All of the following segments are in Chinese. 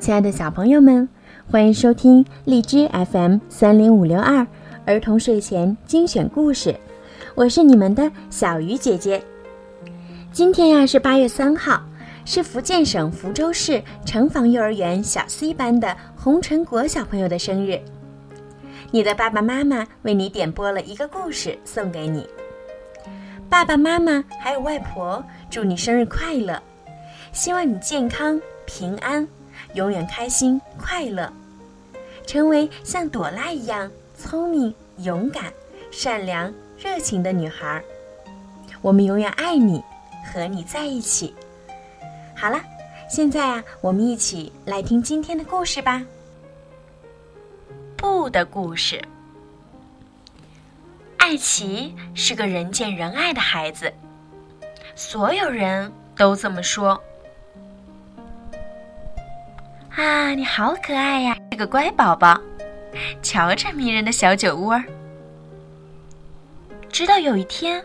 亲爱的小朋友们，欢迎收听荔枝 FM 三零五六二儿童睡前精选故事，我是你们的小鱼姐姐。今天呀是八月三号，是福建省福州市城防幼儿园小 C 班的洪晨国小朋友的生日。你的爸爸妈妈为你点播了一个故事送给你，爸爸妈妈还有外婆祝你生日快乐，希望你健康平安，永远开心快乐，成为像朵拉一样聪明、勇敢、善良、热情的女孩。我们永远爱你，和你在一起。好了，现在啊，我们一起来听今天的故事吧。布的故事。艾奇是个人见人爱的孩子，所有人都这么说。啊，你好可爱呀，是个乖宝宝。瞧这迷人的小酒窝。直到有一天，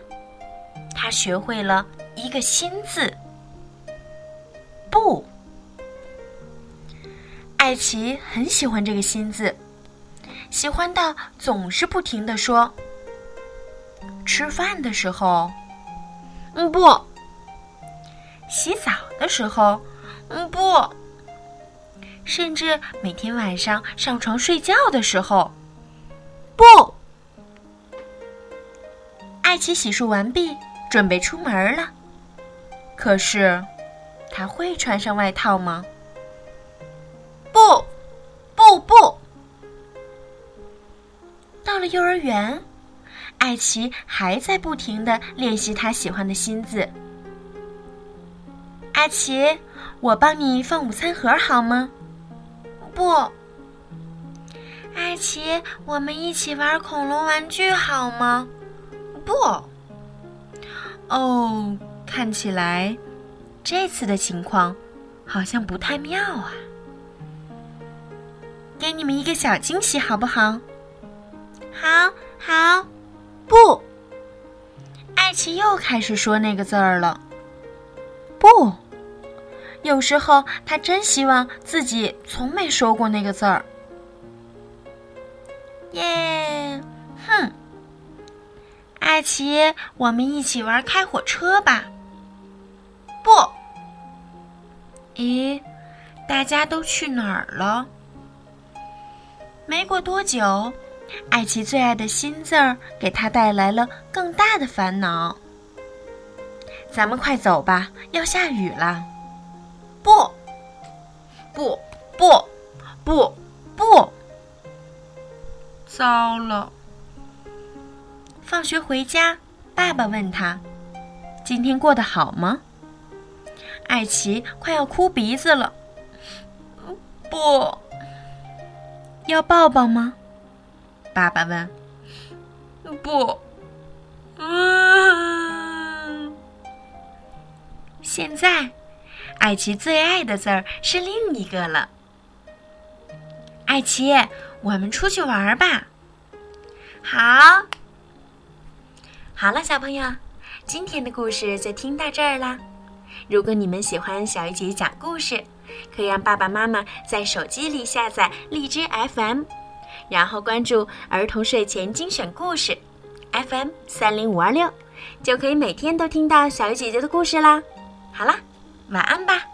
他学会了一个新字——不。艾奇很喜欢这个新字。喜欢到总是不停的说。吃饭的时候，嗯不；洗澡的时候，嗯不；甚至每天晚上上床睡觉的时候，不。艾奇洗漱完毕，准备出门了。可是，他会穿上外套吗？不，不，不。到了幼儿园，艾奇还在不停的练习他喜欢的新字。艾奇，我帮你放午餐盒好吗？不。艾奇，我们一起玩恐龙玩具好吗？不。哦，看起来这次的情况好像不太妙啊。给你们一个小惊喜，好不好？好好，不。艾奇又开始说那个字儿了。不，有时候他真希望自己从没说过那个字儿。耶，哼！艾奇，我们一起玩开火车吧。不。咦，大家都去哪儿了？没过多久。艾奇最爱的新字儿给他带来了更大的烦恼。咱们快走吧，要下雨了。不，不，不，不，不！糟了！放学回家，爸爸问他：“今天过得好吗？”艾奇快要哭鼻子了。不要抱抱吗？爸爸问：“不，嗯。”现在，艾奇最爱的字儿是另一个了。艾奇，我们出去玩吧。好，好了，小朋友，今天的故事就听到这儿啦。如果你们喜欢小鱼姐姐讲故事，可以让爸爸妈妈在手机里下载荔枝 FM。然后关注儿童睡前精选故事，FM 三零五二六，就可以每天都听到小鱼姐姐的故事啦。好啦，晚安吧。